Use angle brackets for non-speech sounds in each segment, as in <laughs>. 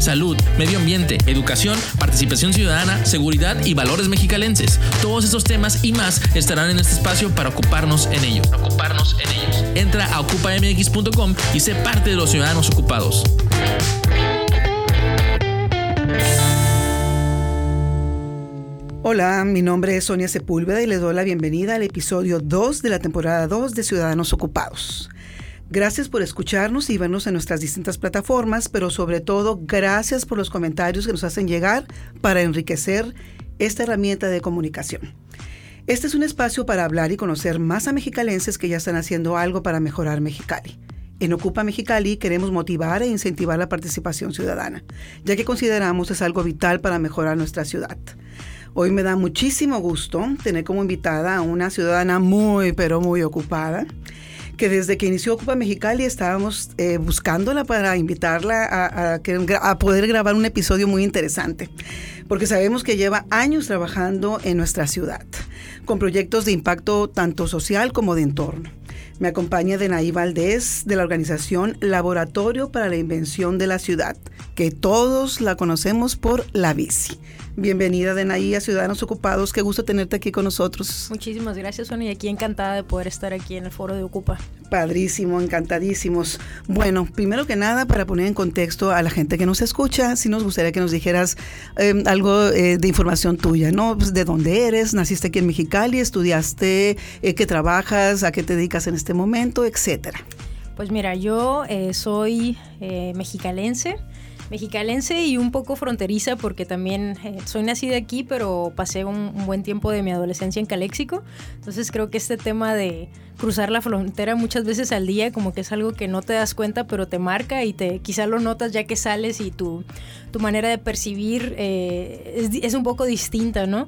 Salud, medio ambiente, educación, participación ciudadana, seguridad y valores mexicalenses. Todos estos temas y más estarán en este espacio para ocuparnos en ellos. Ocuparnos en ellos. Entra a ocupamx.com y sé parte de los ciudadanos ocupados. Hola, mi nombre es Sonia Sepúlveda y les doy la bienvenida al episodio 2 de la temporada 2 de Ciudadanos Ocupados. Gracias por escucharnos y vernos en nuestras distintas plataformas, pero sobre todo gracias por los comentarios que nos hacen llegar para enriquecer esta herramienta de comunicación. Este es un espacio para hablar y conocer más a mexicalenses que ya están haciendo algo para mejorar Mexicali. En Ocupa Mexicali queremos motivar e incentivar la participación ciudadana, ya que consideramos es algo vital para mejorar nuestra ciudad. Hoy me da muchísimo gusto tener como invitada a una ciudadana muy, pero muy ocupada, que desde que inició Ocupa Mexicali estábamos eh, buscándola para invitarla a, a, poder grabar un episodio muy interesante, porque sabemos que lleva años trabajando en nuestra ciudad, con proyectos de impacto tanto social como de entorno. Me acompaña Denaí Valdés de la organización Laboratorio para la Invención de la Ciudad, que todos la conocemos por la bici. Bienvenida, Denaí, a Ciudadanos Ocupados. Qué gusto tenerte aquí con nosotros. Muchísimas gracias, Sonia. Y aquí encantada de poder estar aquí en el foro de Ocupa. Padrísimo, encantadísimos. Bueno, primero que nada, para poner en contexto a la gente que nos escucha, sí nos gustaría que nos dijeras eh, algo eh, de información tuya, ¿no? Pues, ¿De dónde eres? ¿Naciste aquí en Mexicali? ¿Estudiaste? Eh, ¿Qué trabajas? ¿A qué te dedicas en este momento? Etcétera. Pues mira, yo soy mexicalense mexicalense y un poco fronteriza porque también eh, soy nacida aquí, pero pasé un, buen tiempo de mi adolescencia en Caléxico. Entonces creo que este tema de cruzar la frontera muchas veces al día como que es algo que no te das cuenta, pero te marca y te quizá lo notas ya que sales y tu, tu manera de percibir eh, es un poco distinta, ¿no?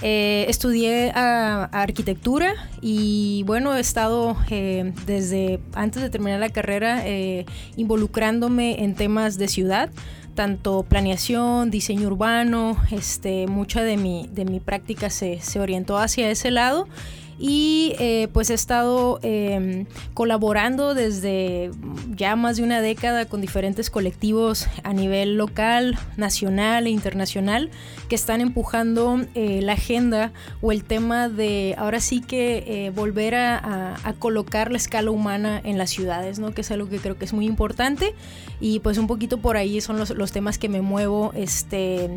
Eh, estudié arquitectura y bueno, he estado eh, desde antes de terminar la carrera eh, involucrándome en temas de ciudad tanto planeación, diseño urbano, este, mucha de mi, de mi práctica se, se orientó hacia ese lado y eh, pues he estado em, colaborando desde ya más de una década con diferentes colectivos a nivel local, nacional e internacional que están empujando eh, la agenda o el tema de ahora sí que eh, volver a, colocar la escala humana en las ciudades, ¿no? que es algo que creo que es muy importante y pues un poquito por ahí son los, temas que me muevo este,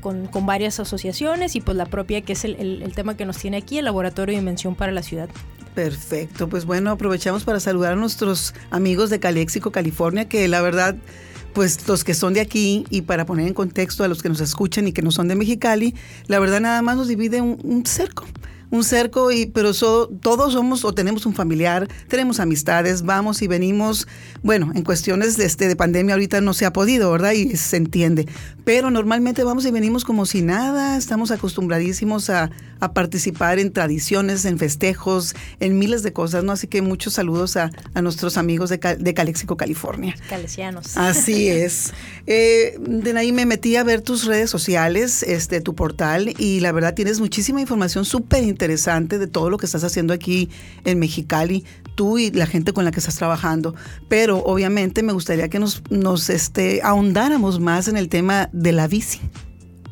con, varias asociaciones y pues la propia que es el, el tema que nos tiene aquí, el Laboratorio de Para la ciudad. Perfecto, pues bueno, aprovechamos para saludar a nuestros amigos de Calexico, California, que la verdad, pues los que son de aquí y para poner en contexto a los que nos escuchan y que no son de Mexicali, la verdad nada más nos divide un cerco un cerco, y, pero todos somos o tenemos un familiar, tenemos amistades, vamos y venimos. Bueno, en cuestiones de, este, de pandemia ahorita no se ha podido, ¿verdad? Y se entiende. Pero normalmente vamos y venimos como si nada, estamos acostumbradísimos a, participar en tradiciones, en festejos, en miles de cosas, ¿no? Así que muchos saludos a, nuestros amigos de, de Calexico, California. Calesianos. Así es. <laughs> Eh, de ahí me metí a ver tus redes sociales, este, tu portal, y la verdad tienes muchísima información súper interesante interesante de todo lo que estás haciendo aquí en Mexicali, tú y la gente con la que estás trabajando. Pero obviamente me gustaría que nos, nos este, ahondáramos más en el tema de la bici.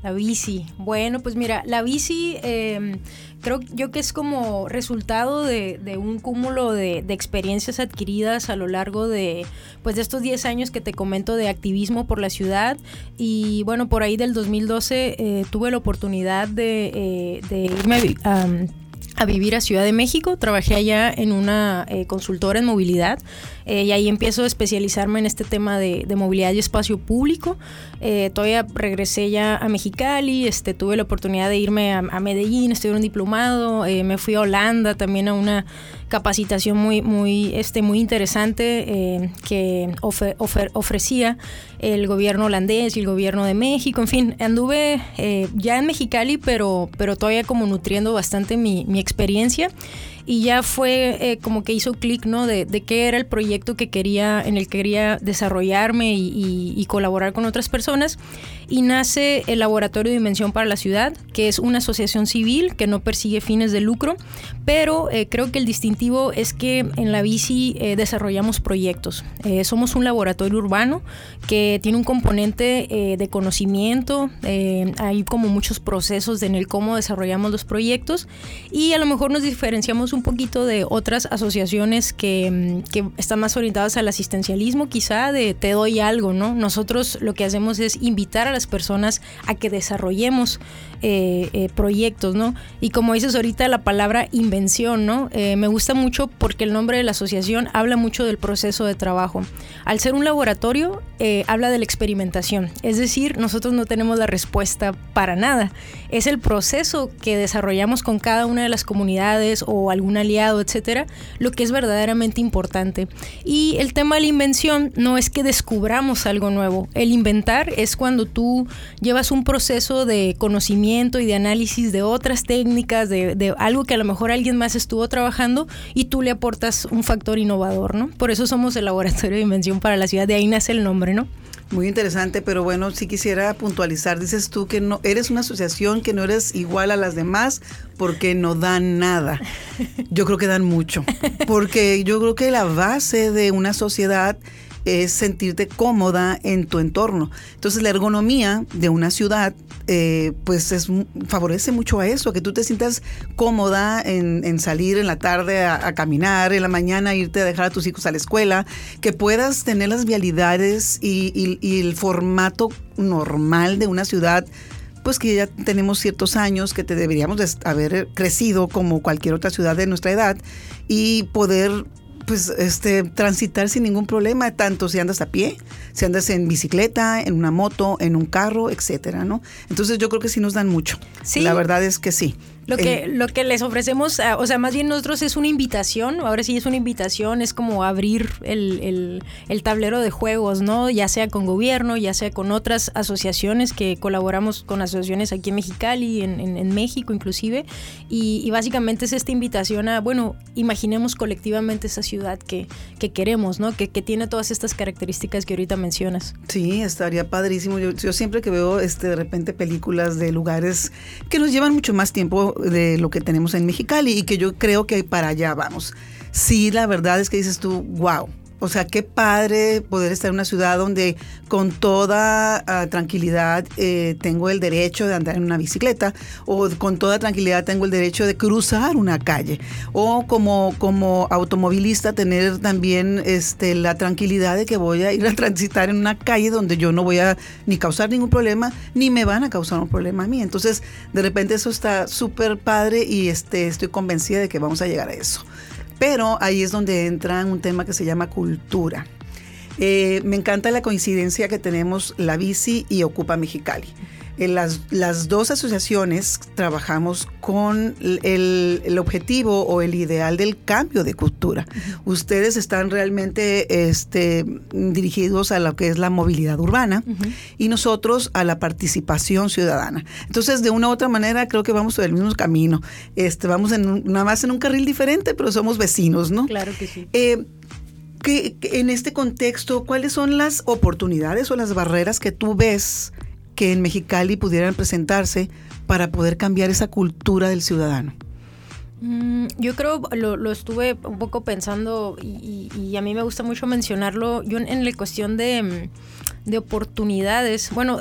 La bici. Bueno, pues mira, la bici em, creo yo que es como resultado de, un cúmulo de, experiencias adquiridas a lo largo de, pues de estos 10 años que te comento de activismo por la ciudad. Y bueno, por ahí del 2012 eh, tuve la oportunidad de, eh, irme a a vivir a Ciudad de México. Trabajé allá en una eh, consultora en movilidad eh, y ahí empiezo a especializarme en este tema de, movilidad y espacio público. Eh, todavía regresé ya a Mexicali, este, tuve la oportunidad de irme a, Medellín, estudié un diplomado, me fui a Holanda también a una capacitación muy, muy, este, muy interesante que ofrecía el gobierno holandés y el gobierno de México. En fin, anduve ya en Mexicali, pero, pero todavía como nutriendo bastante mi, mi experiencia. Y ya fue eh, como que hizo clic, ¿no? De, qué era el proyecto que quería, en el que quería desarrollarme y, colaborar con otras personas. Y nace el Laboratorio de Dimensión para la Ciudad, que es una asociación civil que no persigue fines de lucro, pero eh, creo que el distintivo es que en la bici eh, desarrollamos proyectos. somos un laboratorio urbano que tiene un componente de conocimiento, hay como muchos procesos en el cómo desarrollamos los proyectos y a lo mejor nos diferenciamos un poquito de otras asociaciones que, mm, que, están más orientadas al asistencialismo, quizá de te doy algo, ¿no? Nosotros lo que hacemos es invitar a las personas a que desarrollemos eh, eh, proyectos, ¿no? Y como dices ahorita, la palabra invención, ¿no? Eh, me gusta mucho porque el nombre de la asociación habla mucho del proceso de trabajo. Al ser un laboratorio, habla de la experimentación, es decir, nosotros no tenemos la respuesta para nada. Es el proceso que desarrollamos con cada una de las comunidades o algún aliado, etcétera, lo que es verdaderamente importante. Y el tema de la invención no es que descubramos algo nuevo. El inventar es cuando tú llevas un proceso de conocimiento y de análisis de otras técnicas, de, algo que a lo mejor alguien más estuvo trabajando y tú le aportas un factor innovador, ¿no? Por eso somos el laboratorio de invención para la ciudad, de ahí nace el nombre, ¿no? Muy interesante, pero bueno, si quisiera puntualizar, dices tú que no eres una asociación que no eres igual a las demás porque no dan nada. Yo creo que dan mucho, porque yo creo que la base de una sociedad es sentirte cómoda en tu entorno. Entonces la ergonomía de una ciudad eh, pues es, favorece mucho a eso, que tú te sientas cómoda en, salir en la tarde a, caminar, en la mañana irte a dejar a tus hijos a la escuela, que puedas tener las vialidades y, y el formato normal de una ciudad pues que ya tenemos ciertos años, que te deberíamos haber crecido como cualquier otra ciudad de nuestra edad y poder pues este transitar sin ningún problema, tanto si andas a pie, si andas en bicicleta, en una moto, en un carro, etcétera, ¿no? Entonces yo creo que sí nos dan mucho. Sí. La verdad es que sí. Lo que, lo que les ofrecemos, ah, o sea, más bien nosotros es una invitación, ahora sí es una invitación, es como abrir el, tablero de juegos, ¿no? Ya sea con gobierno, ya sea con otras asociaciones que colaboramos con asociaciones aquí en Mexicali, en, en, México inclusive, y, básicamente es esta invitación a, bueno, imaginemos colectivamente esa ciudad que, que queremos, ¿no? Que, que, tiene todas estas características que ahorita mencionas. Sí, estaría padrísimo. Yo, yo siempre que veo este, de repente películas de lugares que nos llevan mucho más tiempo de lo que tenemos en Mexicali y que yo creo que para allá vamos. Sí, la verdad es que dices tú, wow, o sea, qué padre poder estar en una ciudad donde con toda ah, tranquilidad eh, tengo el derecho de andar en una bicicleta o con toda tranquilidad tengo el derecho de cruzar una calle o como, como automovilista tener también este, la tranquilidad de que voy a ir a <laughs> transitar en una calle donde yo no voy a ni causar ningún problema ni me van a causar un problema a mí. Entonces, de repente eso está súper padre y este, estoy convencida de que vamos a llegar a eso. Pero ahí es donde entra un tema que se llama cultura. Eh, me encanta la coincidencia que tenemos la bici y Ocupa Mexicali. En las, las, dos asociaciones trabajamos con el, objetivo o el ideal del cambio de cultura. Ustedes están realmente este, dirigidos a lo que es la movilidad urbana y nosotros a la participación ciudadana. Entonces, de una u otra manera, creo que vamos por el mismo camino. Este, vamos en nada más en un carril diferente, pero somos vecinos, ¿no? Claro que sí. Eh, que, en este contexto, ¿cuáles son las oportunidades o las barreras que tú ves que en Mexicali pudieran presentarse para poder cambiar esa cultura del ciudadano? Mm, yo creo, lo, estuve un poco pensando y, a mí me gusta mucho mencionarlo, yo en, la cuestión de, mm, oportunidades, bueno,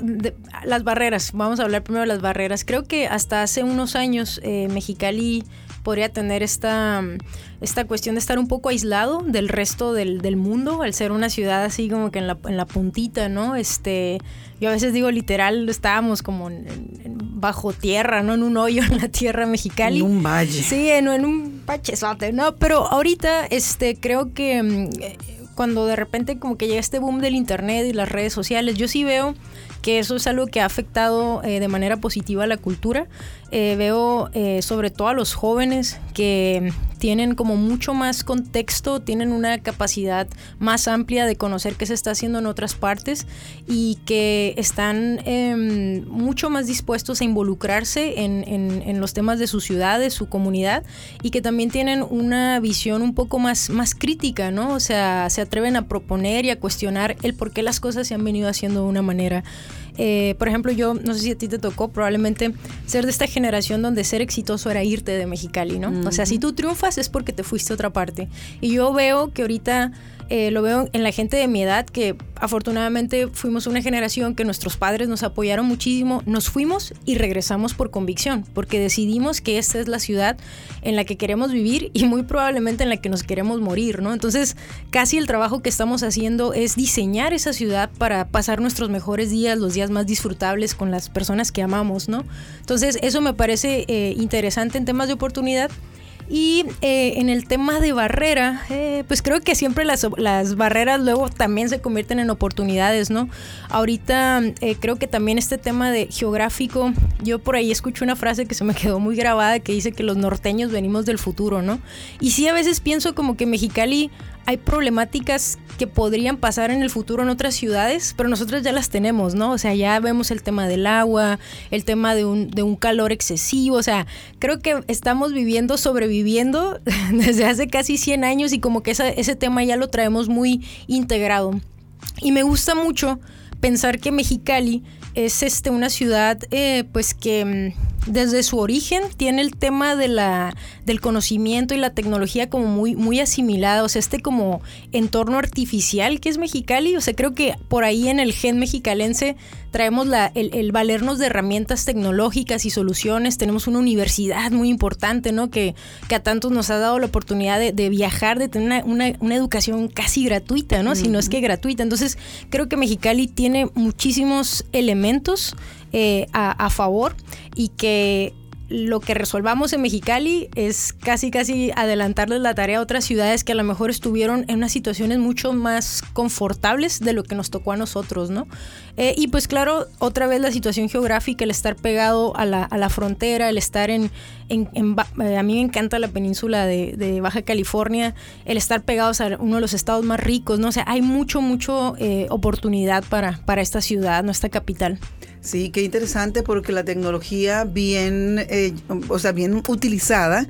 las barreras, vamos a hablar primero de las barreras. Creo que hasta hace unos años eh, Mexicali podría tener esta, esta cuestión de estar un poco aislado del resto del, del mundo, al ser una ciudad así como que en la, en la, puntita, ¿no? Este, yo a veces digo literal, estábamos como bajo tierra, ¿no? En un hoyo en la tierra mexicali. En un valle. Sí, en, en un pachesote, ¿no? Pero ahorita, este, creo que mm, cuando de repente como que llega este boom del internet y las redes sociales, yo sí veo que eso es algo que ha afectado eh, de manera positiva a la cultura. Eh, veo eh, sobre todo a los jóvenes que tienen como mucho más contexto, tienen una capacidad más amplia de conocer qué se está haciendo en otras partes y que están em, mucho más dispuestos a involucrarse en, en, los temas de su ciudad, de su comunidad y que también tienen una visión un poco más, más crítica, ¿no? O sea, se atreven a proponer y a cuestionar el por qué las cosas se han venido haciendo de una manera. Eh, por ejemplo, yo no sé si a ti te tocó probablemente ser de esta generación donde ser exitoso era irte de Mexicali, ¿no? O sea, si tú triunfas es porque te fuiste a otra parte. Y yo veo que ahorita eh, lo veo en la gente de mi edad, que afortunadamente fuimos una generación que nuestros padres nos apoyaron muchísimo, nos fuimos y regresamos por convicción, porque decidimos que esta es la ciudad en la que queremos vivir y muy probablemente en la que nos queremos morir, ¿no? Entonces, casi el trabajo que estamos haciendo es diseñar esa ciudad para pasar nuestros mejores días, los días más disfrutables con las personas que amamos, ¿no? Entonces, eso me parece eh, interesante en temas de oportunidad. Y eh, en el tema de barrera, eh, pues creo que siempre las, las, barreras luego también se convierten en oportunidades, ¿no? Ahorita eh, creo que también este tema de geográfico, yo por ahí escucho una frase que se me quedó muy grabada que dice que los norteños venimos del futuro, ¿no? Y sí a veces pienso como que Mexicali hay problemáticas que podrían pasar en el futuro en otras ciudades, pero nosotros ya las tenemos, ¿no? O sea, ya vemos el tema del agua, el tema de un, de un calor excesivo, o sea, creo que estamos viviendo, sobreviviendo <laughs> desde hace casi 100 años y como que ese tema ya lo traemos muy integrado. Y me gusta mucho pensar que Mexicali es este, una ciudad eh, pues que mm, desde su origen tiene el tema de la, del conocimiento y la tecnología como muy, muy asimilada, o sea, este como entorno artificial que es Mexicali, o sea, creo que por ahí en el gen mexicalense traemos la, el, valernos de herramientas tecnológicas y soluciones, tenemos una universidad muy importante, ¿no? Que, que a tantos nos ha dado la oportunidad de, viajar, de tener una, una, educación casi gratuita, ¿no? Si no es que gratuita. Entonces, creo que Mexicali tiene muchísimos elementos eh, a, favor y que lo que resolvamos en Mexicali es casi casi adelantarles la tarea a otras ciudades que a lo mejor estuvieron en unas situaciones mucho más confortables de lo que nos tocó a nosotros, ¿no? Eh, y pues claro, otra vez la situación geográfica, el estar pegado a la, a la frontera, el estar en, en, eh, a mí me encanta la península de, de, Baja California, el estar pegados a uno de los estados más ricos, ¿no? O sea, hay mucho, mucho oportunidad para, para esta ciudad, nuestra capital. Sí, qué interesante porque la tecnología bien, eh, o sea, bien utilizada,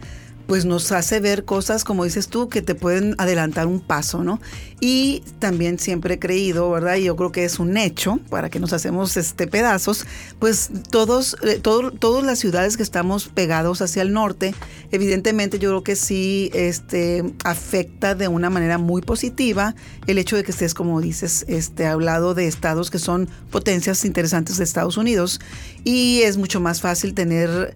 pues nos hace ver cosas, como dices tú, que te pueden adelantar un paso, ¿no? Y también siempre he creído, ¿verdad? Y yo creo que es un hecho, para que nos hacemos este pedazos, pues todos, eh, todas las ciudades que estamos pegados hacia el norte, evidentemente yo creo que sí este, afecta de una manera muy positiva el hecho de que estés, como dices, este, hablado de estados que son potencias interesantes de Estados Unidos y es mucho más fácil tener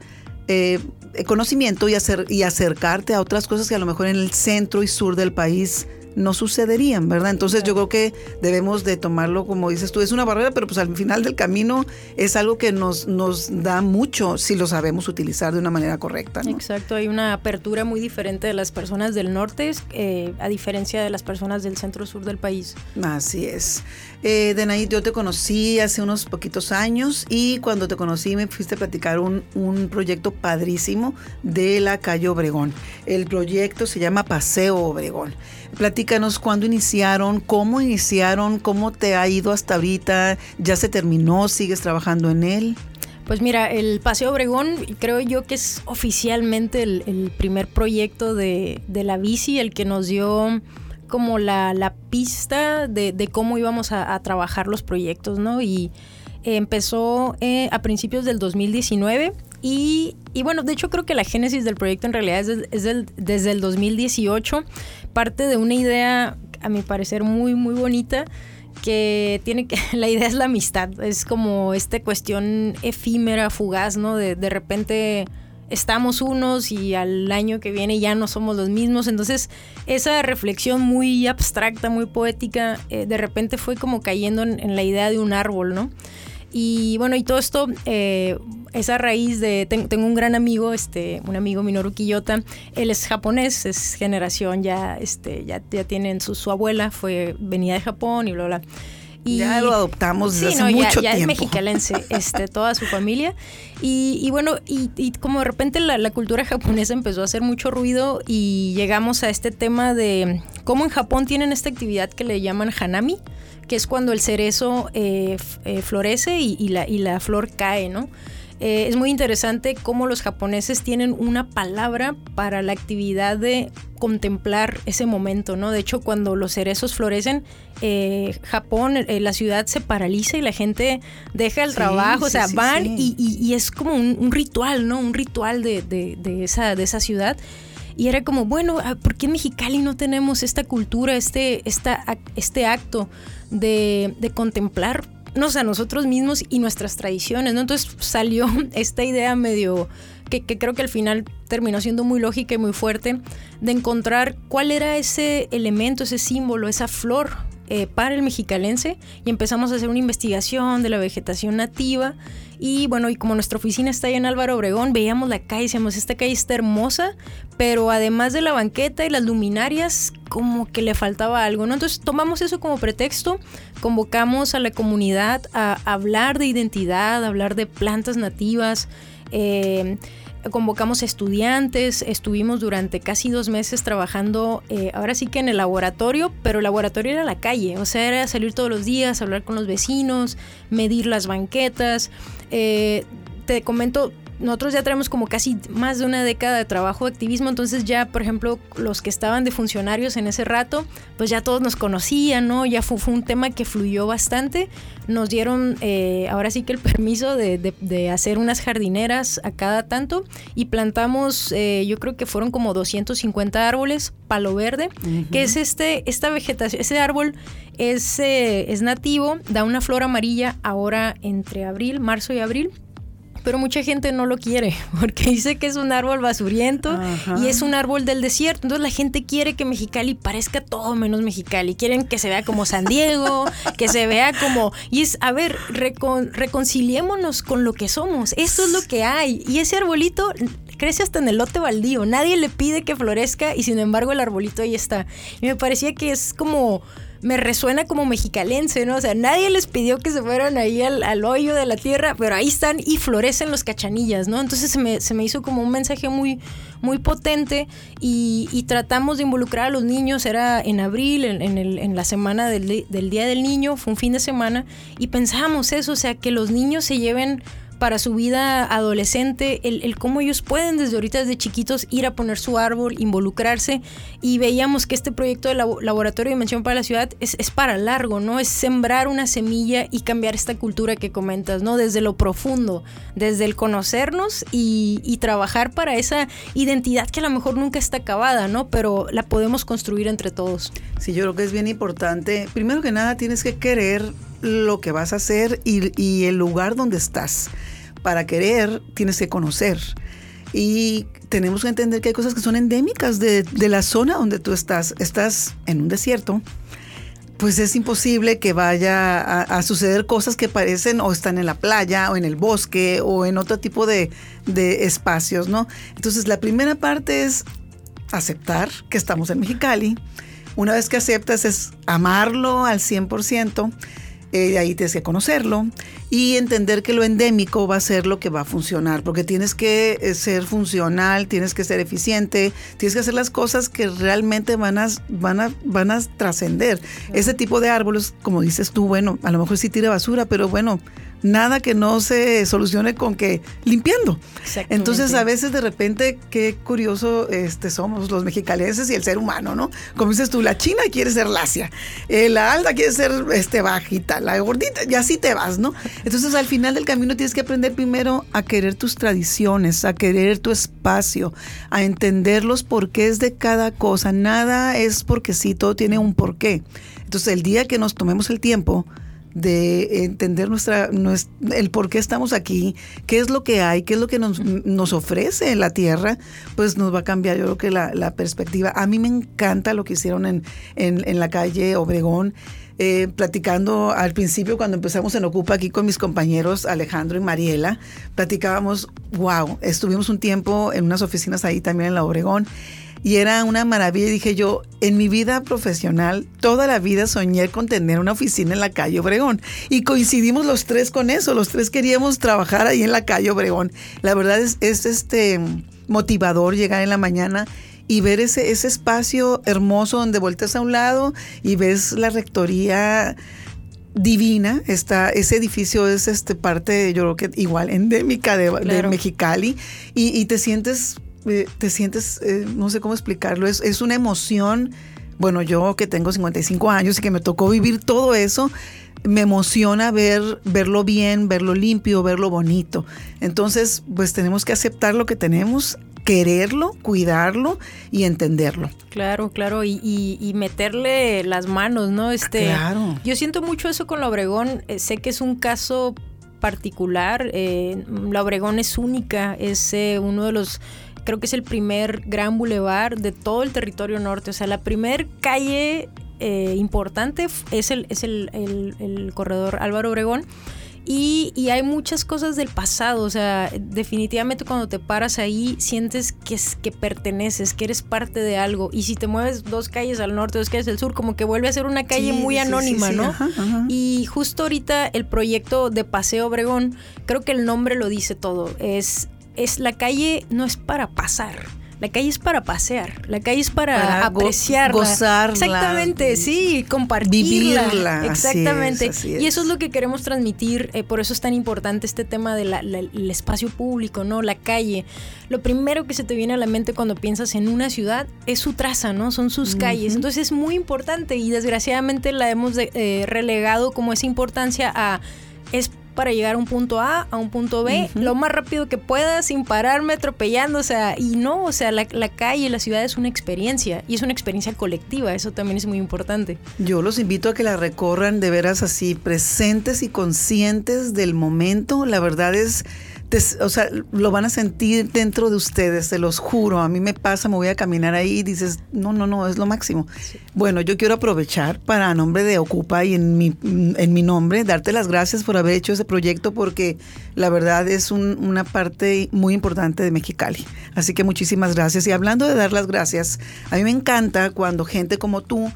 eh, conocimiento y, hacer, y acercarte a otras cosas que a lo mejor en el centro y sur del país no sucederían, ¿verdad? Entonces yo creo que debemos de tomarlo como dices tú, es una barrera, pero pues al final del camino es algo que nos, nos da mucho si lo sabemos utilizar de una manera correcta. Exacto, hay una apertura muy diferente de las personas del norte eh, a diferencia de las personas del centro-sur del país. Así es. Eh, Denaid, yo te conocí hace unos poquitos años y cuando te conocí me fuiste a platicar un, un proyecto padrísimo de la calle Obregón. El proyecto se llama Paseo Obregón. Platícanos cuándo iniciaron, cómo iniciaron, cómo te ha ido hasta ahorita, ya se terminó, sigues trabajando en él. Pues mira, el Paseo Obregón creo yo que es oficialmente el, primer proyecto de, la bici, el que nos dio como la, pista de, cómo íbamos a, trabajar los proyectos, ¿no? Y empezó eh, a principios del 2019 y, bueno, de hecho creo que la génesis del proyecto en realidad es, desde el 2018, parte de una idea, a mi parecer, muy, muy bonita, que tiene que, <laughs> la idea es la amistad, es como esta cuestión efímera, fugaz, ¿no? De, de repente estamos unos y al año que viene ya no somos los mismos. Entonces, esa reflexión muy abstracta, muy poética, eh, de repente fue como cayendo en, en, la idea de un árbol, ¿no? Y bueno, y todo esto eh, es a raíz de, tengo un gran amigo, este, un amigo Minoru Kiyota, él es japonés, es generación ya, este, ya, ya tienen su, su abuela, fue, venía de Japón y bla, bla. Y, ya lo adoptamos desde hace mucho ya, tiempo. es mexicalense, <laughs> este, toda su familia. Y, bueno, y, como de repente la, la, cultura japonesa empezó a hacer mucho ruido y llegamos a este tema de cómo en Japón tienen esta actividad que le llaman hanami, que es cuando el cerezo eh, eh, florece y, la, y la flor cae, ¿no? Eh, es muy interesante cómo los japoneses tienen una palabra para la actividad de contemplar ese momento, ¿no? De hecho, cuando los cerezos florecen, Japón, la ciudad se paraliza y la gente deja el trabajo, o sea, van y, es como un, ritual, ¿no? Un ritual de, de, esa, de esa ciudad. Y era como, bueno, ah, ¿por qué en Mexicali no tenemos esta cultura, este, esta, este acto de, de contemplarnos a nosotros mismos y nuestras tradiciones? ¿no? Entonces salió <laughs> esta idea medio que, que, creo que al final terminó siendo muy lógica y muy fuerte, de encontrar cuál era ese elemento, ese símbolo, esa flor eh, para el mexicalense y empezamos a hacer una investigación de la vegetación nativa. Y bueno, y como nuestra oficina está ahí en Álvaro Obregón, veíamos la calle decíamos, esta calle está hermosa, pero además de la banqueta y las luminarias, como que le faltaba algo, ¿no? Entonces tomamos eso como pretexto, convocamos a la comunidad a hablar de identidad, a hablar de plantas nativas. Eh, convocamos estudiantes, estuvimos durante casi dos meses trabajando, eh, ahora sí que en el laboratorio, pero el laboratorio era la calle, o sea, era salir todos los días, hablar con los vecinos, medir las banquetas. Eh, te comento, nosotros ya tenemos como casi más de una década de trabajo de activismo, entonces ya, por ejemplo, los que estaban de funcionarios en ese rato, pues ya todos nos conocían, ¿no? Ya fue, un tema que fluyó bastante. Nos dieron eh, ahora sí que el <laughs> permiso de, hacer unas jardineras a cada tanto y plantamos, eh, yo creo que fueron como 250 árboles, palo verde, que es este, esta vegetación, ese árbol es, eh, es nativo, da una flor amarilla ahora entre abril, marzo y abril pero mucha gente no lo quiere <laughs> porque dice que es un árbol basuriento y es un árbol del desierto. Entonces la gente quiere que Mexicali parezca todo menos Mexicali. Quieren que se vea como San Diego, <laughs> que se vea como... Y es, a ver, reconciliémonos con lo que somos. Esto es lo que hay. Y ese arbolito crece hasta en el lote baldío. Nadie le pide que florezca y sin embargo el arbolito ahí está. Y me parecía que es como me resuena como mexicalense, ¿no? O sea, nadie les pidió que se fueran ahí al, hoyo de la tierra, pero ahí están y florecen los cachanillas, ¿no? Entonces se me, se me hizo como un mensaje muy, muy potente y, tratamos de involucrar a los niños, era en abril, en, el, en la semana del, del Día del Niño, fue un fin de semana, y pensábamos eso, o sea, que los niños se lleven para su vida adolescente, el, cómo ellos pueden desde ahorita, desde chiquitos, ir a poner su árbol, involucrarse. Y veíamos que este proyecto de laboratorio de dimensión para la ciudad es, para largo, ¿no? Es sembrar una semilla y cambiar esta cultura que comentas, ¿no? Desde lo profundo, desde el conocernos y, y trabajar para esa identidad que a lo mejor nunca está acabada, ¿no? Pero la podemos construir entre todos. Sí, yo creo que es bien importante. Primero que nada, tienes que querer lo que vas a hacer y, el lugar donde estás. Para querer, tienes que conocer. Y tenemos que entender que hay cosas que son endémicas de, la zona donde tú estás. Estás en un desierto, pues es imposible que vaya a, suceder cosas que parecen o están en la playa o en el bosque o en otro tipo de, de, espacios, ¿no? Entonces la primera parte es aceptar que estamos en Mexicali. Una vez que aceptas es amarlo al 100%. Eh, ahí tienes que conocerlo y entender que lo endémico va a ser lo que va a funcionar, porque tienes que eh, ser funcional, tienes que ser eficiente, tienes que hacer las cosas que realmente van a, van a, van a trascender. Ese tipo de árboles, como dices tú, bueno, a lo mejor sí tira basura, pero bueno, nada que no se solucione con que limpiando. Entonces a veces de repente qué curioso este somos los mexicalenses y el ser humano, ¿no? Como dices tú, la china quiere ser lacia, eh, la alta quiere ser este bajita, la gordita y así te vas, ¿no? Entonces al final del camino tienes que aprender primero a querer tus tradiciones, a querer tu espacio, a entender los porqués de cada cosa. Nada es porque sí, todo tiene un porqué. Entonces el día que nos tomemos el tiempo de entender nuestra, el por qué estamos aquí, qué es lo que hay, qué es lo que nos, nos ofrece la tierra, pues nos va a cambiar yo creo que la, perspectiva. A mí me encanta lo que hicieron en, en, la calle Obregón. Eh, platicando al principio cuando empezamos en Ocupa aquí con mis compañeros Alejandro y Mariela, platicábamos, wow, estuvimos un tiempo en unas oficinas ahí también en la Obregón y era una maravilla. Y dije yo, en mi vida profesional, toda la vida soñé con tener una oficina en la calle Obregón. Y coincidimos los tres con eso, los tres queríamos trabajar ahí en la calle Obregón. La verdad es, es este motivador llegar en la mañana y ver ese, ese espacio hermoso donde vueltas a un lado y ves la rectoría divina. Está, ese edificio es este parte, yo creo que igual endémica de, Mexicali. Y, te sientes, eh, te sientes, eh, no sé cómo explicarlo, es, es una emoción. Bueno, yo que tengo 55 años y que me tocó vivir todo eso, me emociona ver, verlo bien, verlo limpio, verlo bonito. Entonces, pues tenemos que aceptar lo que tenemos, quererlo, cuidarlo y entenderlo. Claro, claro, y, meterle las manos, ¿no? Este, claro. Yo siento mucho eso con la Obregón, eh, sé que es un caso particular, eh, la Obregón es única, es eh, uno de los creo que es el primer gran bulevar de todo el territorio norte. O sea, la primer calle importante es, el, es el, el, corredor Álvaro Obregón. Y, hay muchas cosas del pasado, o sea, definitivamente cuando te paras ahí sientes que, es, que perteneces, que eres parte de algo. Y si te mueves dos calles al norte, dos calles al sur, como que vuelve a ser una calle muy anónima, ¿no? Y justo ahorita el proyecto de Paseo Obregón, creo que el nombre lo dice todo, es, es la calle no es para pasar la calle es para pasear, la calle es para, apreciarla. gozarla. Exactamente, sí, compartirla. Vivirla. Exactamente. Y eso es lo que queremos transmitir, eh, por eso es tan importante este tema del espacio público, ¿no? La calle. Lo primero que se te viene a la mente cuando piensas en una ciudad es su traza, ¿no? Son sus calles. Entonces es muy importante y desgraciadamente la hemos eh, relegado como esa importancia a... Es para llegar a un punto A a un punto B lo más rápido que pueda sin pararme atropellando, o sea, y no, o sea, la, la, calle, la ciudad es una experiencia y es una experiencia colectiva, eso también es muy importante. Yo los invito a que la recorran de veras así, presentes y conscientes del momento, la verdad es o sea, lo van a sentir dentro de ustedes, se los juro. A mí me pasa, me voy a caminar ahí y dices, no, no, no, es lo máximo. Bueno, yo quiero aprovechar para a nombre de Ocupa y en mi, en mi nombre, darte las gracias por haber hecho ese proyecto porque la verdad es una parte muy importante de Mexicali. Así que muchísimas gracias. Y hablando de dar las gracias, a mí me encanta cuando gente como tú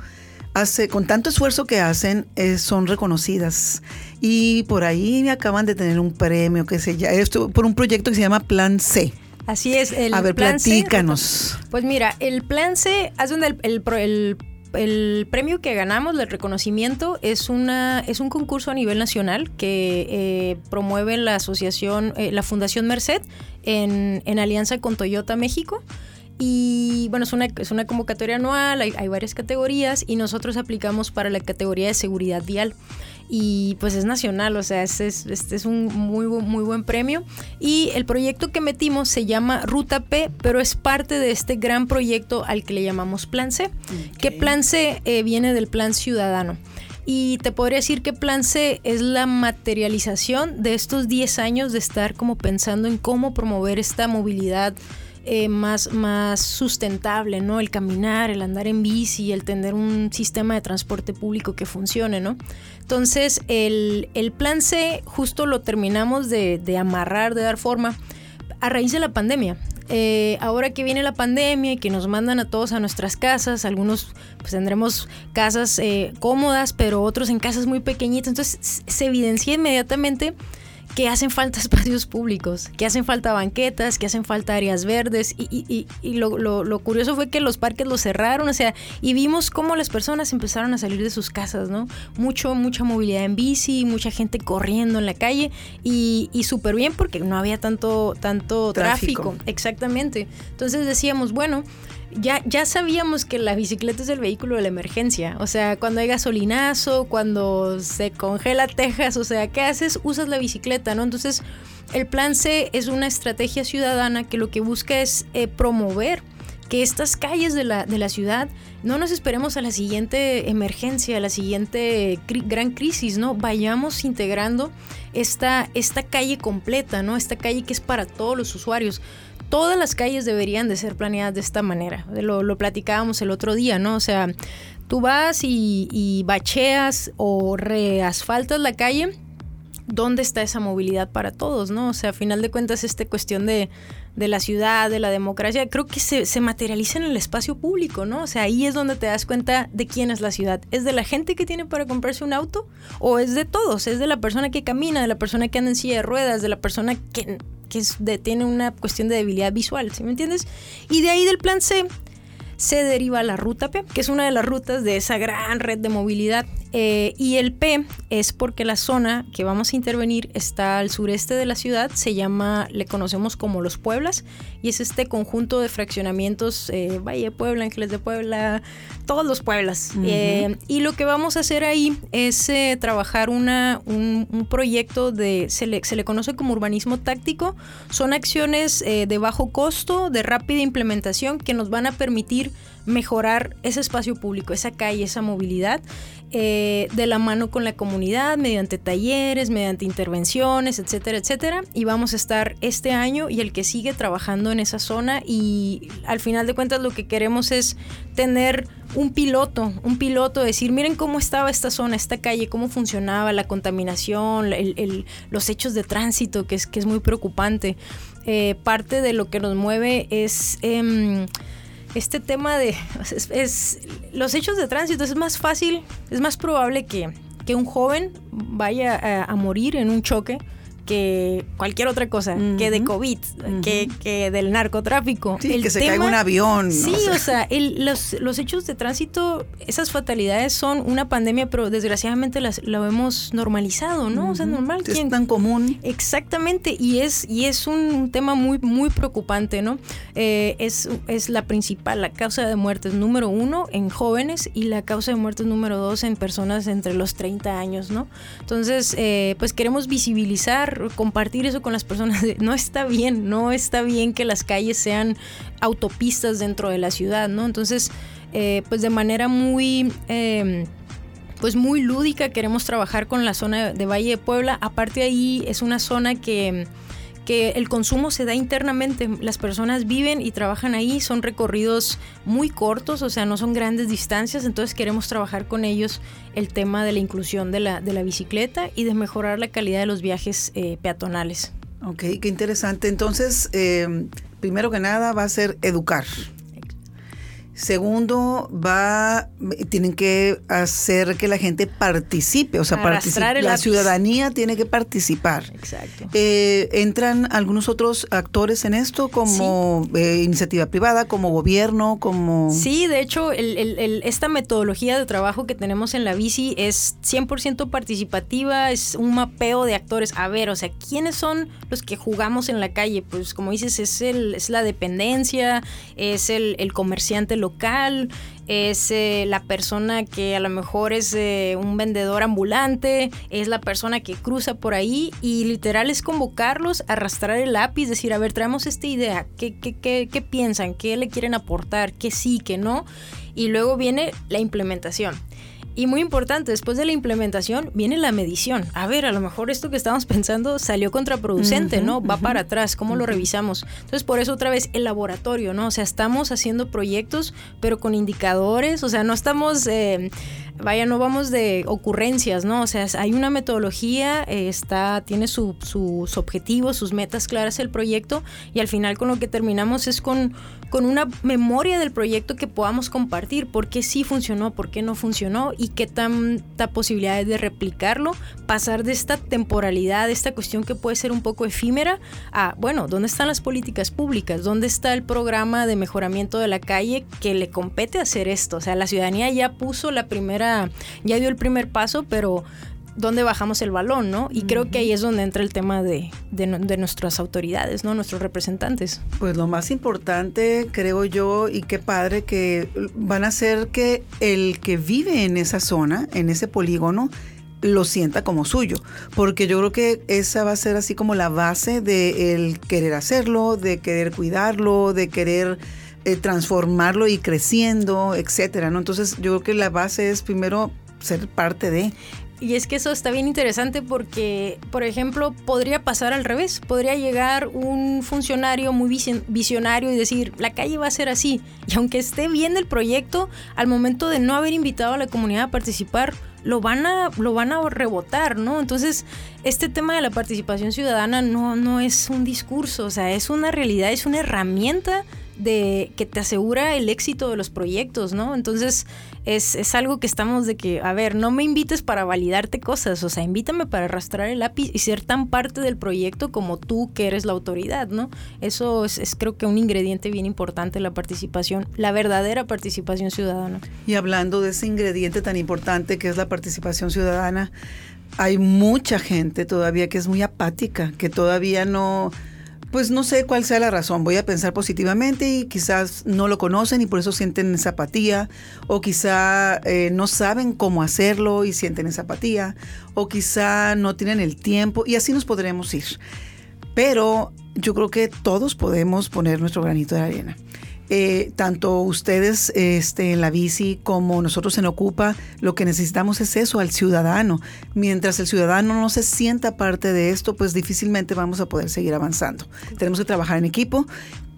hace, con tanto esfuerzo que hacen, eh, son reconocidas. Y por ahí me acaban de tener un premio que se llama, esto, por un proyecto que se llama Plan C. Así es. El A ver, platícanos. pues mira, el Plan C, haz donde el, el, premio que ganamos, el reconocimiento, es, una, es un concurso a nivel nacional que eh, promueve la asociación, eh, la Fundación Merced en, en alianza con Toyota México. Y bueno, es una, es una convocatoria anual, hay, varias categorías y nosotros aplicamos para la categoría de seguridad vial. Y pues es nacional, o sea, este es, este es un muy, muy buen premio. Y el proyecto que metimos se llama Ruta P, pero es parte de este gran proyecto al que le llamamos Plan C. Que Plan C eh, viene del Plan Ciudadano. Y te podría decir que Plan C es la materialización de estos 10 años de estar como pensando en cómo promover esta movilidad eh, más, más sustentable, ¿no? El caminar, el andar en bici, el tener un sistema de transporte público que funcione, ¿no? Entonces, el, plan C justo lo terminamos de, amarrar, de dar forma a raíz de la pandemia. Eh, ahora que viene la pandemia y que nos mandan a todos a nuestras casas, algunos pues tendremos casas eh, cómodas, pero otros en casas muy pequeñitas, entonces se evidencia inmediatamente que hacen falta <laughs> espacios públicos, que hacen falta banquetas, que hacen falta áreas verdes. Y, lo, curioso fue que los parques los cerraron, o sea, y vimos cómo las personas empezaron a salir de sus casas, ¿no? Mucho, mucha movilidad en bici, mucha gente corriendo en la calle y, súper bien porque no había tanto, tanto tráfico. Exactamente. Entonces decíamos, bueno, ya, ya sabíamos que la bicicleta es el vehículo de la emergencia. O sea, cuando hay gasolinazo, cuando se congela Texas, o sea, ¿qué haces? Usas la bicicleta, ¿no? Entonces, el plan C es una estrategia ciudadana que lo que busca es eh, promover que estas calles de la, de la ciudad no nos esperemos a la siguiente emergencia, a la siguiente gran crisis, ¿no? Vayamos integrando esta, esta calle completa, ¿no? Esta calle que es para todos los usuarios todas las calles deberían de ser planeadas de esta manera. Lo, lo platicábamos el otro día, ¿no? O sea, tú vas y, bacheas o reasfaltas la calle. ¿Dónde está esa movilidad para todos, no? O sea, a final de cuentas, esta cuestión de, de la ciudad, de la democracia, creo que se, se, materializa en el espacio público, ¿no? O sea, ahí es donde te das cuenta de quién es la ciudad. ¿Es de la gente que tiene para comprarse un auto? ¿O es de todos? ¿Es de la persona que camina, de la persona que anda en silla de ruedas, de la persona que, que tiene una cuestión de debilidad visual, ¿sí me entiendes? Y de ahí del plan C se deriva la ruta P, que es una de las rutas de esa gran red de movilidad. Eh, y el P es porque la zona que vamos a intervenir está al sureste de la ciudad, se llama, le conocemos como Los Pueblas, y es este conjunto de fraccionamientos, eh, Valle de Puebla, Ángeles de Puebla, todos los Pueblas. Eh, y lo que vamos a hacer ahí es trabajar una, un, proyecto de, se le, se le, conoce como urbanismo táctico, son acciones de bajo costo, de rápida implementación, que nos van a permitir mejorar ese espacio público, esa calle, esa movilidad, eh, de la mano con la comunidad, mediante talleres, mediante intervenciones, etcétera, etcétera. Y vamos a estar este año y el que sigue trabajando en esa zona y al final de cuentas lo que queremos es tener un piloto, un piloto, decir, miren cómo estaba esta zona, esta calle, cómo funcionaba la contaminación, los hechos de tránsito, que es, que es muy preocupante. Eh, parte de lo que nos mueve es... Em, este tema de es, los hechos de tránsito es más fácil, es más probable que, que un joven vaya a morir en un choque que cualquier otra cosa, que de COVID, que, del narcotráfico. Sí, que se caiga un avión. Sí, o sea, los, hechos de tránsito, esas fatalidades son una pandemia, pero desgraciadamente las, lo hemos normalizado, ¿no? O sea, normal. Es tan común. Exactamente, y es, y es un tema muy, muy preocupante, ¿no? Eh, es, es la principal, la causa de muertes número uno en jóvenes y la causa de muertes número dos en personas entre los 30 años, ¿no? Entonces, eh, pues queremos visibilizar compartir eso con las personas. <laughs> no está bien, no está bien que las calles sean autopistas dentro de la ciudad, ¿no? Entonces, eh, pues de manera muy... Em, pues muy lúdica queremos trabajar con la zona de Valle de Puebla. Aparte ahí es una zona que que el consumo se da internamente. Las personas viven y trabajan ahí, son recorridos muy cortos, o sea, no son grandes distancias, entonces queremos trabajar con ellos el tema de la inclusión de la, de la bicicleta y de mejorar la calidad de los viajes eh, peatonales. Ok, qué interesante. Entonces, eh, primero que nada va a ser educar. Segundo, va, tienen que hacer que la gente participe, o sea, la ciudadanía tiene que participar. Exacto. Eh, ¿Entran algunos otros actores en esto, como eh, iniciativa privada, como gobierno, como...? Sí, de hecho, esta metodología de trabajo que tenemos en la bici es 100% participativa, es un mapeo de actores. A ver, o sea, ¿quiénes son los que jugamos en la calle? Pues como dices, es, el, es la dependencia, es el, el comerciante local es eh, la persona que a lo mejor es eh, un vendedor ambulante, es la persona que cruza por ahí y literal es convocarlos, arrastrar el lápiz, decir, a ver, traemos esta idea, ¿qué, qué, qué, qué piensan? ¿Qué le quieren aportar? ¿Qué sí, qué no? Y luego viene la implementación. Y muy importante, después de la implementación viene la medición. A ver, a lo mejor esto que estábamos pensando salió contraproducente, ¿no? Va para atrás, ¿cómo lo revisamos? Entonces, por eso otra vez el laboratorio, ¿no? O sea, estamos haciendo proyectos, pero con indicadores, o sea, no estamos... Eh, vaya, no vamos de ocurrencias, ¿no? O sea, hay una metodología, está, tiene sus objetivos, sus metas claras el proyecto y al final con lo que terminamos es con, con una memoria del proyecto que podamos compartir, por qué sí funcionó, por qué no funcionó y qué tanta posibilidad es de replicarlo, pasar de esta temporalidad, de esta cuestión que puede ser un poco efímera, a, bueno, ¿dónde están las políticas públicas? ¿Dónde está el programa de mejoramiento de la calle que le compete hacer esto? O sea, la ciudadanía ya puso la primera, ya dio el primer paso, pero dónde bajamos el balón, ¿no? Y creo que ahí es donde entra el tema de, de, nuestras autoridades, ¿no? Nuestros representantes. Pues lo más importante, creo yo, y qué padre que van a hacer que el que vive en esa zona, en ese polígono, lo sienta como suyo, porque yo creo que esa va a ser así como la base de el querer hacerlo, de querer cuidarlo, de querer eh, transformarlo y creciendo, etcétera, ¿no? Entonces yo creo que la base es primero ser parte de Y es que eso está bien interesante porque, por ejemplo, podría pasar al revés. Podría llegar un funcionario muy visionario y decir, la calle va a ser así. Y aunque esté bien el proyecto, al momento de no haber invitado a la comunidad a participar, lo van a, lo van a rebotar, ¿no? Entonces, este tema de la participación ciudadana no, no es un discurso, o sea, es una realidad, es una herramienta de que te asegura el éxito de los proyectos, ¿no? Entonces es, algo que estamos de que, a ver, no me invites para validarte cosas, o sea, invítame para arrastrar el lápiz y ser tan parte del proyecto como tú que eres la autoridad, ¿no? Eso es, creo que un ingrediente bien importante la participación, la verdadera participación ciudadana. Y hablando de ese ingrediente tan importante que es la participación ciudadana, hay mucha gente todavía que es muy apática, que todavía no pues no sé cuál sea la razón. Voy a pensar positivamente y quizás no lo conocen y por eso sienten esa apatía. O quizá eh, no saben cómo hacerlo y sienten esa apatía. O quizá no tienen el tiempo y así nos podremos ir. Pero yo creo que todos podemos poner nuestro granito de arena. Eh, tanto ustedes este, en la bici como nosotros en Ocupa, lo que necesitamos es eso, al ciudadano. Mientras el ciudadano no se sienta parte de esto, pues difícilmente vamos a poder seguir avanzando. Tenemos que trabajar en equipo.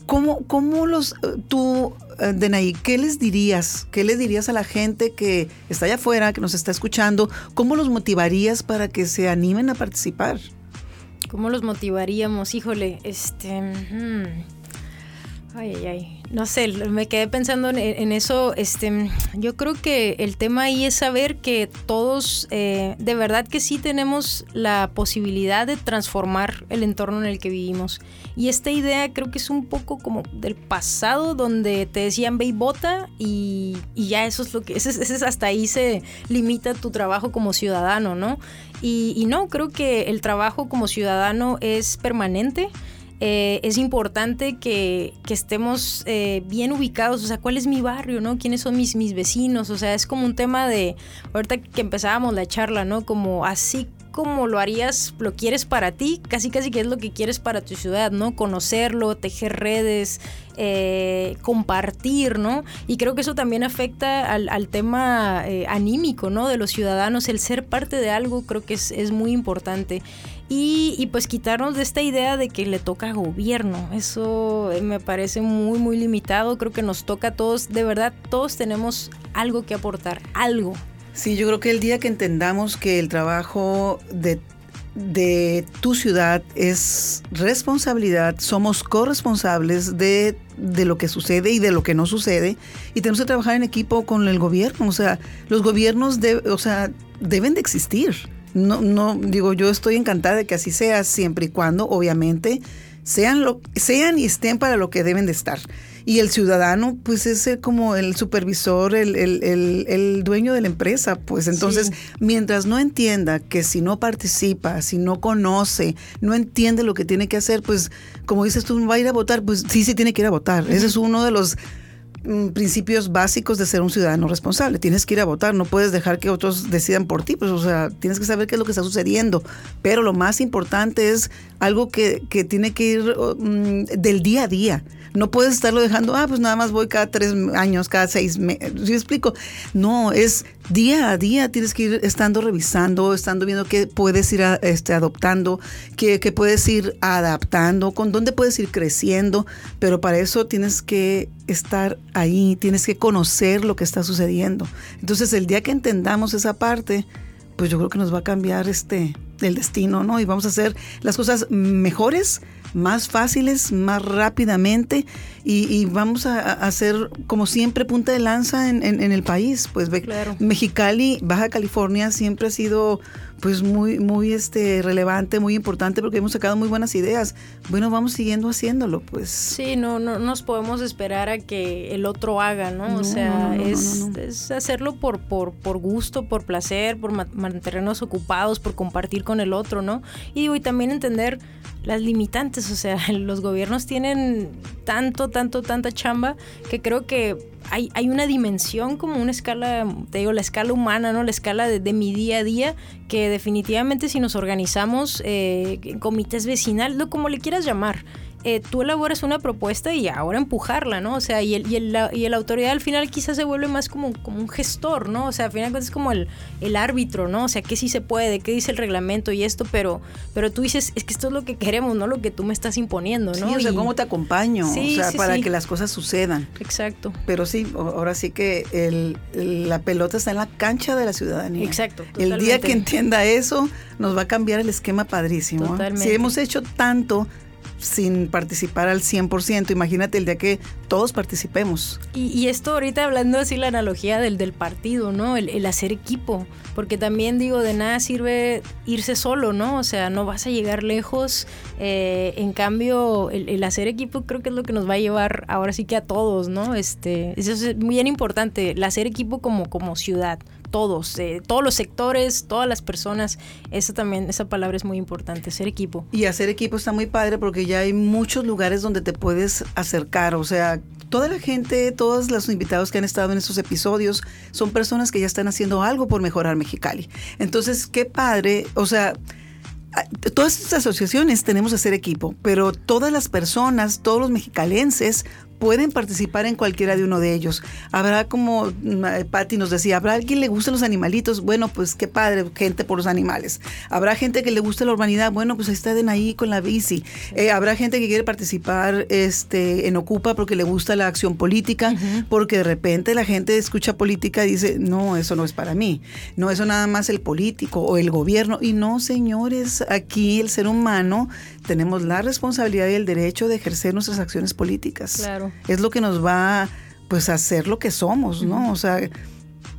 ¿Cómo, cómo los, eh, tú, eh, Denaí, qué les dirías? ¿Qué les dirías a la gente que está allá afuera, que nos está escuchando? ¿Cómo los motivarías para que se animen a participar? ¿Cómo los motivaríamos? Híjole, este... Hmm. Ay, ay, ay. No sé, me quedé pensando en, eso. Este, yo creo que el tema ahí es saber que todos, eh, de verdad que sí tenemos la posibilidad de transformar el entorno en el que vivimos. Y esta idea creo que es un poco como del pasado, donde te decían ve y vota y, ya eso es lo que, ese, es hasta ahí se limita tu trabajo como ciudadano, ¿no? Y no, creo que el trabajo como ciudadano es permanente. Eh, es importante que, estemos eh, bien ubicados, o sea, cuál es mi barrio, ¿no? ¿Quiénes son mis, mis vecinos? O sea, es como un tema de, ahorita que empezábamos la charla, ¿no? Como así como lo harías, lo quieres para ti, casi casi que es lo que quieres para tu ciudad, ¿no? Conocerlo, tejer redes, eh, compartir, ¿no? Y creo que eso también afecta al, tema anímico, ¿no? De los ciudadanos, el ser parte de algo creo que es, es muy importante. Y, pues quitarnos de esta idea de que le toca a gobierno. Eso eh, me parece muy, muy limitado. Creo que nos toca a todos, de verdad, todos tenemos algo que aportar, algo. Sí, yo creo que el día que entendamos que el trabajo de, de tu ciudad es responsabilidad, somos corresponsables de, de, lo que sucede y de lo que no sucede, y tenemos que trabajar en equipo con el gobierno. O sea, los gobiernos o sea, deben de existir no, no, digo, yo estoy encantada de que así sea, siempre y cuando, obviamente, sean, lo, sean y estén para lo que deben de estar. Y el ciudadano, pues es como el supervisor, el, el, el, dueño de la empresa. Pues entonces, mientras no entienda que si no participa, si no conoce, no entiende lo que tiene que hacer, pues como dices tú, va a ir a votar, pues sí, sí tiene que ir a votar. Ese es uno de los principios básicos de ser un ciudadano responsable. Tienes que ir a votar, no puedes dejar que otros decidan por ti, pues o sea, tienes que saber qué es lo que está sucediendo. Pero lo más importante es algo que, que tiene que ir mm, del día a día. No puedes estarlo dejando, ah, pues nada más voy cada tres años, cada seis meses. ¿Sí explico? No, es día a día tienes que ir estando revisando, estando viendo qué puedes ir este, adoptando, qué, qué puedes ir adaptando, con dónde puedes ir creciendo, pero para eso tienes que estar ahí, tienes que conocer lo que está sucediendo. Entonces el día que entendamos esa parte, pues yo creo que nos va a cambiar este el destino, ¿no? Y vamos a hacer las cosas mejores más fáciles, más rápidamente y, vamos a, hacer, como siempre, punta de lanza en, el país. Pues Mexicali, Baja California siempre ha sido pues muy, muy este, relevante, muy importante porque hemos sacado muy buenas ideas. Bueno, vamos siguiendo haciéndolo, pues. Sí, no, no nos podemos esperar a que el otro haga, ¿no? o sea, es, hacerlo por, por, por gusto, por placer, por mantenernos ocupados, por compartir con el otro, ¿no? Y digo, y también entender las limitantes, o sea, <laughs> los gobiernos tienen tanto, tanto, tanta chamba que creo que hay, hay una dimensión como una escala, te digo, la escala humana, ¿no? La escala de, mi día a día, que definitivamente si nos organizamos eh, en comités vecinales, como le quieras llamar, eh, tú elaboras una propuesta y ahora empujarla, ¿no? O sea, y el, y el, la, y el autoridad al final quizás se vuelve más como, como un gestor, ¿no? O sea, al final es como el, el árbitro, ¿no? O sea, qué sí se puede, qué dice el reglamento y esto, pero, pero tú dices, es que esto es lo que queremos, no lo que tú me estás imponiendo, ¿no? Sí, o sea, Y- cómo te acompaño, Sí, o sea, sí, para que las cosas sucedan. Exacto. Pero sí, ahora sí que la pelota está en la cancha de la ciudadanía. Exacto, El día que entienda eso, nos va a cambiar el esquema padrísimo. Totalmente. Si hemos hecho tanto sin participar al 100%, imagínate el día que todos participemos. Y, esto ahorita hablando así la analogía del, del partido, ¿no? El, hacer equipo. Porque también digo, de nada sirve irse solo, ¿no? O sea, no vas a llegar lejos. Eh, en cambio, el, el hacer equipo creo que es lo que nos va a llevar ahora sí que a todos, ¿no? Este, eso es muy bien importante, el hacer equipo como, como ciudad. Todos, eh, todos los sectores, todas las personas. Esa también, esa palabra es muy importante, ser equipo. Y hacer equipo está muy padre porque ya hay muchos lugares donde te puedes acercar. O sea, toda la gente, todos los invitados que han estado en estos episodios son personas que ya están haciendo algo por mejorar Mexicali. Entonces, qué padre. O sea, todas estas asociaciones tenemos que hacer equipo, pero todas las personas, todos los mexicalenses pueden participar en cualquiera de uno de ellos. Habrá como mm, eh, Patti nos decía, habrá alguien que le gusten los animalitos, bueno, pues qué padre, gente por los animales. Habrá gente que le guste la urbanidad, bueno, pues estén ahí con la bici. Eh, habrá gente que quiere participar este, en Ocupa porque le gusta la acción política, porque de repente la gente escucha política y dice, no, eso no es para mí. No, eso nada más el político o el gobierno. Y no, señores, aquí el ser humano tenemos la responsabilidad y el derecho de ejercer nuestras acciones políticas. Claro. Es lo que nos va pues a hacer lo que somos, ¿no? O sea,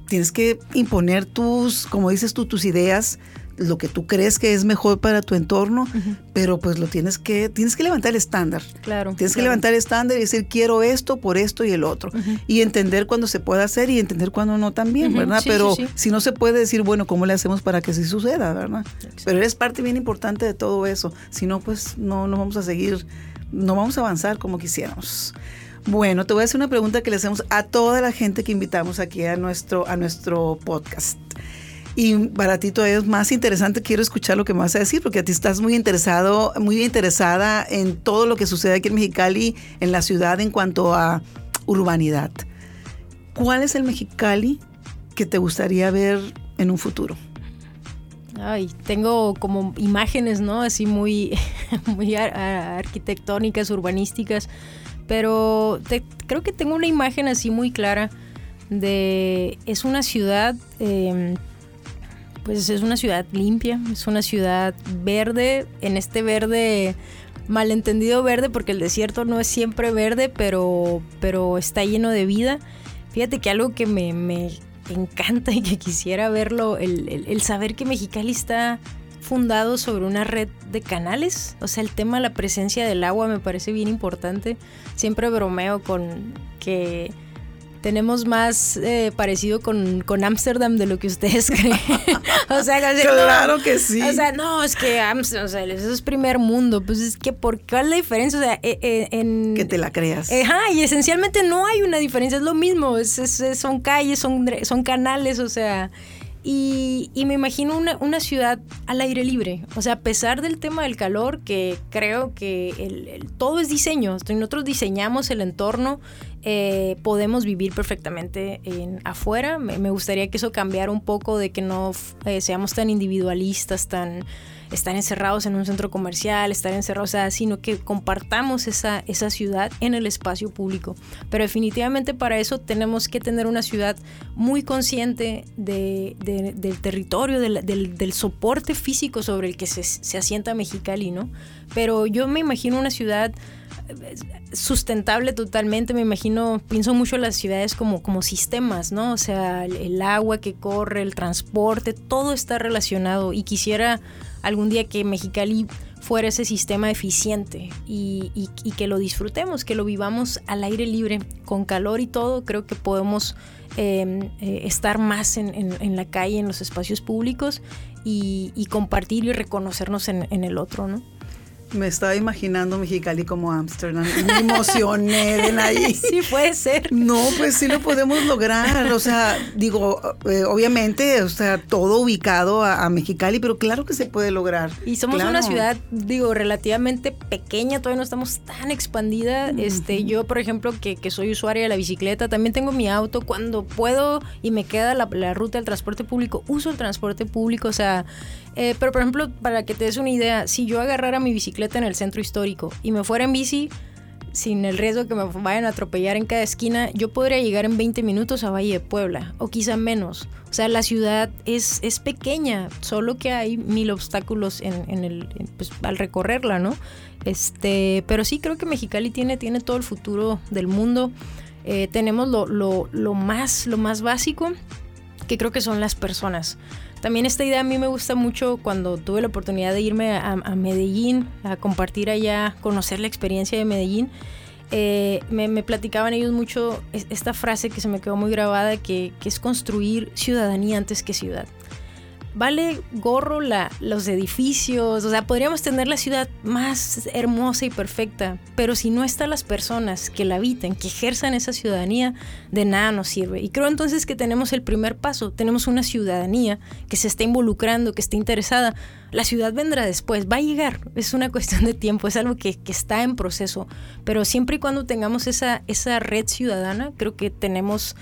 tienes que imponer tus, como dices tú, tus ideas, lo que tú crees que es mejor para tu entorno, pero pues lo tienes que, tienes que levantar el estándar. Claro. Tienes que levantar el estándar y decir, quiero esto por esto y el otro. Y entender cuándo se puede hacer y entender cuándo no también, ¿verdad? sí, Pero sí, sí. si no se puede decir, bueno, ¿cómo le hacemos para que sí suceda, verdad? Exacto. Pero eres parte bien importante de todo eso. Si no, pues no, no vamos a seguir, no vamos a avanzar como quisiéramos. Bueno, te voy a hacer una pregunta que le hacemos a toda la gente que invitamos aquí a nuestro, a nuestro podcast. Y para ti todavía es más interesante, quiero escuchar lo que me vas a decir, porque a ti estás muy interesado, muy interesada en todo lo que sucede aquí en Mexicali, en la ciudad, en cuanto a urbanidad. ¿Cuál es el Mexicali que te gustaría ver en un futuro? Ay, tengo como imágenes, ¿no? Así muy, <laughs> muy arquitectónicas, urbanísticas, pero te- creo que tengo una imagen así muy clara de... Es una ciudad, eh, pues es una ciudad limpia, es una ciudad verde, en este verde malentendido verde, porque el desierto no es siempre verde, pero, pero está lleno de vida. Fíjate que algo que me, me encanta y que quisiera verlo, el- el saber que Mexicali está fundado sobre una red de canales. O sea, el tema de la presencia del agua me parece bien importante. Siempre bromeo con que tenemos más eh, parecido con con Ámsterdam de lo que ustedes <laughs> creen. o sea, no, Claro que sí. o sea, no, es que Amsterdam, o sea, eso es primer mundo. Pues es que, ¿por cuál es la diferencia? O sea, eh, eh, en. que te la creas. Ajá, y esencialmente no hay una diferencia, es lo mismo. es- son calles, son, son canales, o sea. Y, y me imagino una, una ciudad al aire libre. O sea, a pesar del tema del calor, que creo que el- el- todo es diseño. Nosotros diseñamos el entorno, eh, podemos vivir perfectamente en, afuera. Me, me gustaría que eso cambiara un poco de que no eh, seamos tan individualistas, tan estar encerrados en un centro comercial, estar encerrados, o sea, sino que compartamos esa, esa ciudad en el espacio público. Pero definitivamente para eso tenemos que tener una ciudad muy consciente de- de- del territorio, del, del- del soporte físico sobre el que se, se asienta Mexicali, ¿no? Pero yo me imagino una ciudad sustentable totalmente, me imagino, pienso mucho en las ciudades como, como sistemas, ¿no? O sea, el, agua que corre, el transporte, todo está relacionado y quisiera algún día que Mexicali fuera ese sistema eficiente y, y- que lo disfrutemos, que lo vivamos al aire libre, con calor y todo, creo que podemos eh, eh, estar más en, en- la calle, en los espacios públicos y, y compartir y reconocernos en, en el otro, ¿no? Me estaba imaginando Mexicali como Ámsterdam. Me emocioné de ahí. <laughs> Sí, puede ser. No, pues sí lo podemos lograr. O sea, digo, eh, obviamente, o sea, todo ubicado a, Mexicali, pero claro que se puede lograr. Y somos una ciudad, digo, relativamente pequeña, todavía no estamos tan expandida. Este, yo, por ejemplo, que, que, soy usuaria de la bicicleta, también tengo mi auto. Cuando puedo y me queda la, la ruta del transporte público, uso el transporte público. O sea, eh, pero por ejemplo, para que te des una idea, si yo agarrara mi bicicleta en el centro histórico y me fuera en bici, sin el riesgo que me vayan a atropellar en cada esquina, yo podría llegar en 20 minutos a Valle de Puebla, o quizá menos. O sea, la ciudad es, es pequeña, solo que hay mil obstáculos en, el, pues, al recorrerla, ¿no? Este, pero sí creo que Mexicali tiene, tiene todo el futuro del mundo. Eh, tenemos lo, lo, lo, más, lo más básico, que creo que son las personas. También esta idea a mí me gusta mucho cuando tuve la oportunidad de irme a, Medellín, a compartir allá, conocer la experiencia de Medellín. Eh, me, platicaban ellos mucho esta frase que se me quedó muy grabada, que, que es construir ciudadanía antes que ciudad vale gorro los edificios, o sea, podríamos tener la ciudad más hermosa y perfecta, pero si no están las personas que la habiten, que ejerzan esa ciudadanía, de nada nos sirve. Y creo entonces que tenemos el primer paso, tenemos una ciudadanía que se está involucrando, que está interesada. La ciudad vendrá después, va a llegar, es una cuestión de tiempo, es algo que, que está en proceso, pero siempre y cuando tengamos esa, esa red ciudadana, creo que tenemos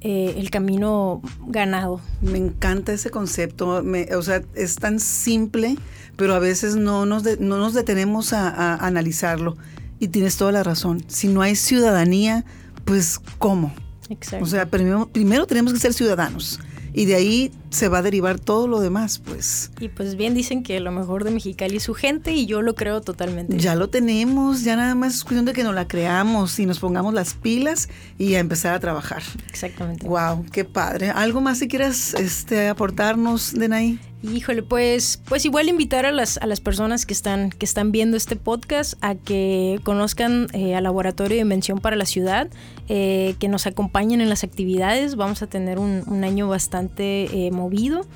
eh, el camino ganado. Me encanta ese concepto, o sea, es tan simple, pero a veces no nos, no nos detenemos a, analizarlo. Y tienes toda la razón. Si no hay ciudadanía, pues ¿cómo? Exacto. O sea, primero, primero tenemos que ser ciudadanos y de ahí se va a derivar todo lo demás, pues. Y pues bien dicen que lo mejor de Mexicali es su gente y yo lo creo totalmente. Ya lo tenemos, ya nada más es cuestión de que nos la creamos y nos pongamos las pilas y a empezar a trabajar. Exactamente. Wow, qué padre. ¿Algo más si quieras este, aportarnos, Denai? Híjole, pues, pues igual invitar a las, a las personas que están, que están viendo este podcast a que conozcan eh, al Laboratorio de Invención para la Ciudad, eh, que nos acompañen en las actividades. Vamos a tener un, un año bastante eh, movido.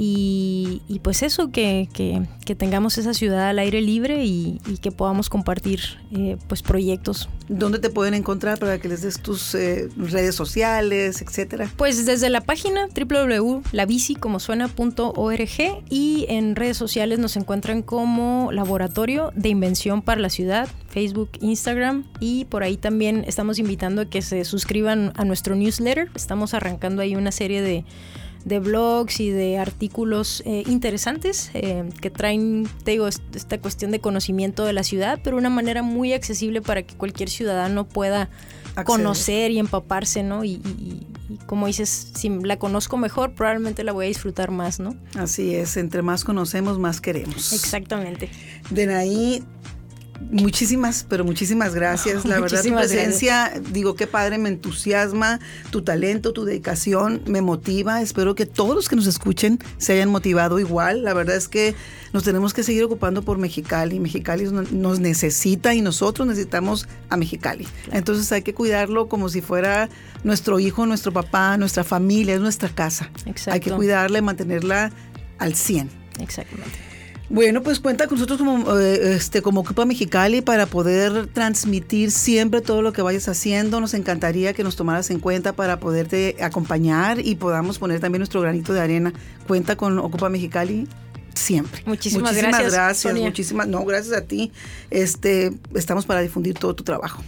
Y, pues eso, que, tengamos esa ciudad al aire libre y, que podamos compartir eh, pues proyectos. ¿Dónde te pueden encontrar para que les des tus eh, redes sociales, etcétera? Pues desde la página www.labicicomosuena.org y en redes sociales nos encuentran como Laboratorio de Invención para la Ciudad, Facebook, Instagram y por ahí también estamos invitando a que se suscriban a nuestro newsletter. Estamos arrancando ahí una serie de de blogs y de artículos eh, interesantes eh, que traen, te digo, esta cuestión de conocimiento de la ciudad, pero una manera muy accesible para que cualquier ciudadano pueda conocer y empaparse, ¿no? Y, como dices, si la conozco mejor, probablemente la voy a disfrutar más, ¿no? Así es, entre más conocemos, más queremos. Exactamente. De ahí Muchísimas, pero muchísimas gracias. La verdad, tu presencia, digo, qué padre, me entusiasma, tu talento, tu dedicación, me motiva. Espero que todos los que nos escuchen se hayan motivado igual. La verdad es que nos tenemos que seguir ocupando por Mexicali. Mexicali nos necesita y nosotros necesitamos a Mexicali. Entonces hay que cuidarlo como si fuera nuestro hijo, nuestro papá, nuestra familia, es nuestra casa. Hay que cuidarla y mantenerla al 100. Exactamente. Bueno, pues cuenta con nosotros como, eh, este, como Ocupa Mexicali para poder transmitir siempre todo lo que vayas haciendo. Nos encantaría que nos tomaras en cuenta para poderte acompañar y podamos poner también nuestro granito de arena. Cuenta con Ocupa Mexicali siempre. Muchísimas, muchísimas gracias. muchísimas, no, gracias a ti. Este, estamos para difundir todo tu trabajo.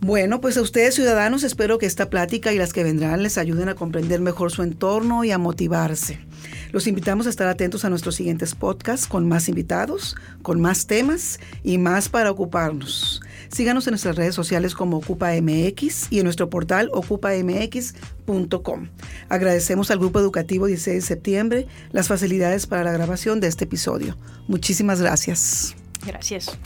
Bueno, pues a ustedes ciudadanos espero que esta plática y las que vendrán les ayuden a comprender mejor su entorno y a motivarse. Los invitamos a estar atentos a nuestros siguientes podcasts con más invitados, con más temas y más para ocuparnos. Síganos en nuestras redes sociales como OcupaMX y en nuestro portal ocupamx.com. Agradecemos al Grupo Educativo 16 de septiembre las facilidades para la grabación de este episodio. Muchísimas gracias. Gracias.